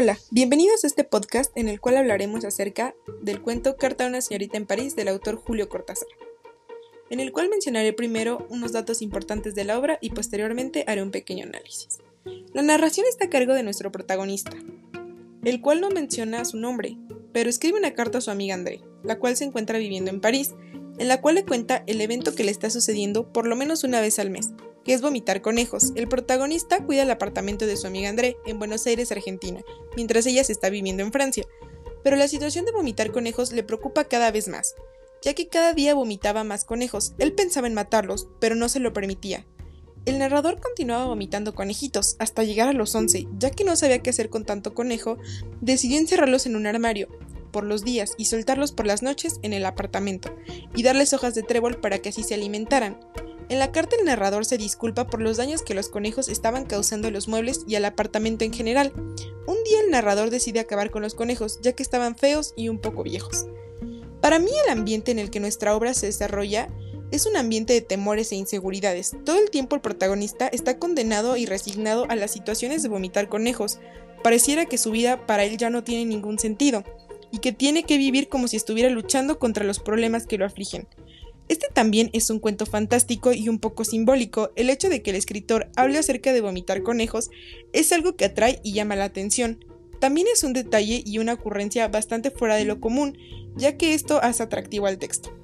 Hola, bienvenidos a este podcast en el cual hablaremos acerca del cuento Carta a una señorita en París del autor Julio Cortázar, en el cual mencionaré primero unos datos importantes de la obra y posteriormente haré un pequeño análisis. La narración está a cargo de nuestro protagonista, el cual no menciona su nombre, pero escribe una carta a su amiga André, la cual se encuentra viviendo en París, en la cual le cuenta el evento que le está sucediendo por lo menos una vez al mes, es vomitar conejos. El protagonista cuida el apartamento de su amiga André en Buenos Aires, Argentina, mientras ella se está viviendo en Francia. Pero la situación de vomitar conejos le preocupa cada vez más, ya que cada día vomitaba más conejos. Él pensaba en matarlos, pero no se lo permitía. El narrador continuaba vomitando conejitos hasta llegar a los 11, ya que no sabía qué hacer con tanto conejo, decidió encerrarlos en un armario por los días y soltarlos por las noches en el apartamento, y darles hojas de trébol para que así se alimentaran. En la carta el narrador se disculpa por los daños que los conejos estaban causando a los muebles y al apartamento en general. Un día el narrador decide acabar con los conejos, ya que estaban feos y un poco viejos. Para mí el ambiente en el que nuestra obra se desarrolla es un ambiente de temores e inseguridades. Todo el tiempo el protagonista está condenado y resignado a las situaciones de vomitar conejos. Pareciera que su vida para él ya no tiene ningún sentido, y que tiene que vivir como si estuviera luchando contra los problemas que lo afligen. Este también es un cuento fantástico y un poco simbólico. El hecho de que el escritor hable acerca de vomitar conejos es algo que atrae y llama la atención. También es un detalle y una ocurrencia bastante fuera de lo común, ya que esto hace atractivo al texto.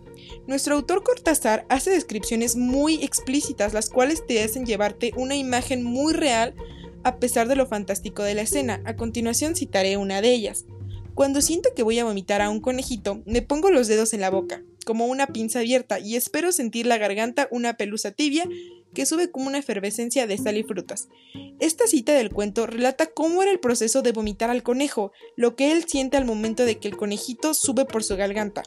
Nuestro autor Cortázar hace descripciones muy explícitas, las cuales te hacen llevarte una imagen muy real a pesar de lo fantástico de la escena. A continuación citaré una de ellas. Cuando siento que voy a vomitar a un conejito, me pongo los dedos en la boca como una pinza abierta y espero sentir la garganta una pelusa tibia que sube como una efervescencia de sal y frutas. Esta cita del cuento relata cómo era el proceso de vomitar al conejo, lo que él siente al momento de que el conejito sube por su garganta.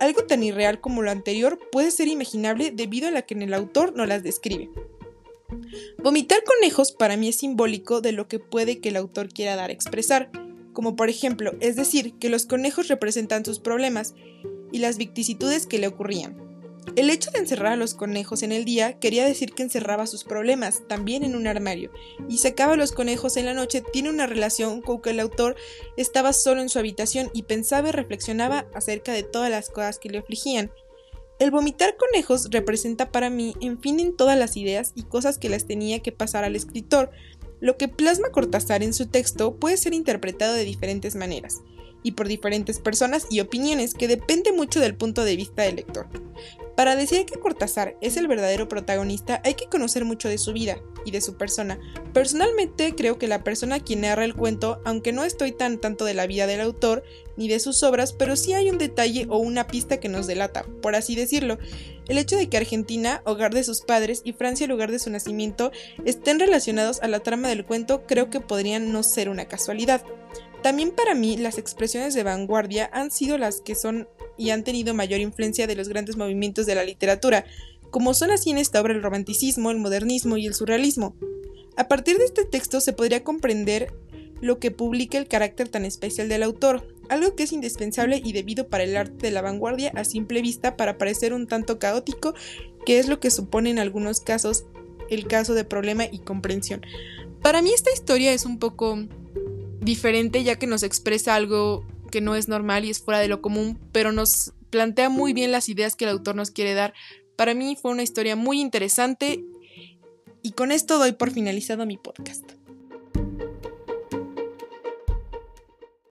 Algo tan irreal como lo anterior puede ser imaginable debido a la que en el autor no las describe. Vomitar conejos para mí es simbólico de lo que puede que el autor quiera dar a expresar, como por ejemplo, es decir, que los conejos representan sus problemas y las vicisitudes que le ocurrían. El hecho de encerrar a los conejos en el día quería decir que encerraba sus problemas también en un armario, y sacaba a los conejos en la noche tiene una relación con que el autor estaba solo en su habitación y pensaba y reflexionaba acerca de todas las cosas que le afligían. El vomitar conejos representa para mí, en fin, en todas las ideas y cosas que las tenía que pasar al escritor. Lo que plasma Cortázar en su texto puede ser interpretado de diferentes maneras y por diferentes personas y opiniones que depende mucho del punto de vista del lector. Para decir que Cortázar es el verdadero protagonista hay que conocer mucho de su vida y de su persona. Personalmente creo que la persona quien narra el cuento, aunque no estoy tan tanto de la vida del autor ni de sus obras, pero sí hay un detalle o una pista que nos delata, por así decirlo. El hecho de que Argentina, hogar de sus padres, y Francia, lugar de su nacimiento, estén relacionados a la trama del cuento creo que podrían no ser una casualidad. También para mí las expresiones de vanguardia han sido las que son y han tenido mayor influencia de los grandes movimientos de la literatura, como son así en esta obra el romanticismo, el modernismo y el surrealismo. A partir de este texto se podría comprender lo que publica el carácter tan especial del autor, algo que es indispensable y debido para el arte de la vanguardia a simple vista para parecer un tanto caótico, que es lo que supone en algunos casos el caso de problema y comprensión. Para mí esta historia es un poco diferente ya que nos expresa algo que no es normal y es fuera de lo común, pero nos plantea muy bien las ideas que el autor nos quiere dar. Para mí fue una historia muy interesante y con esto doy por finalizado mi podcast.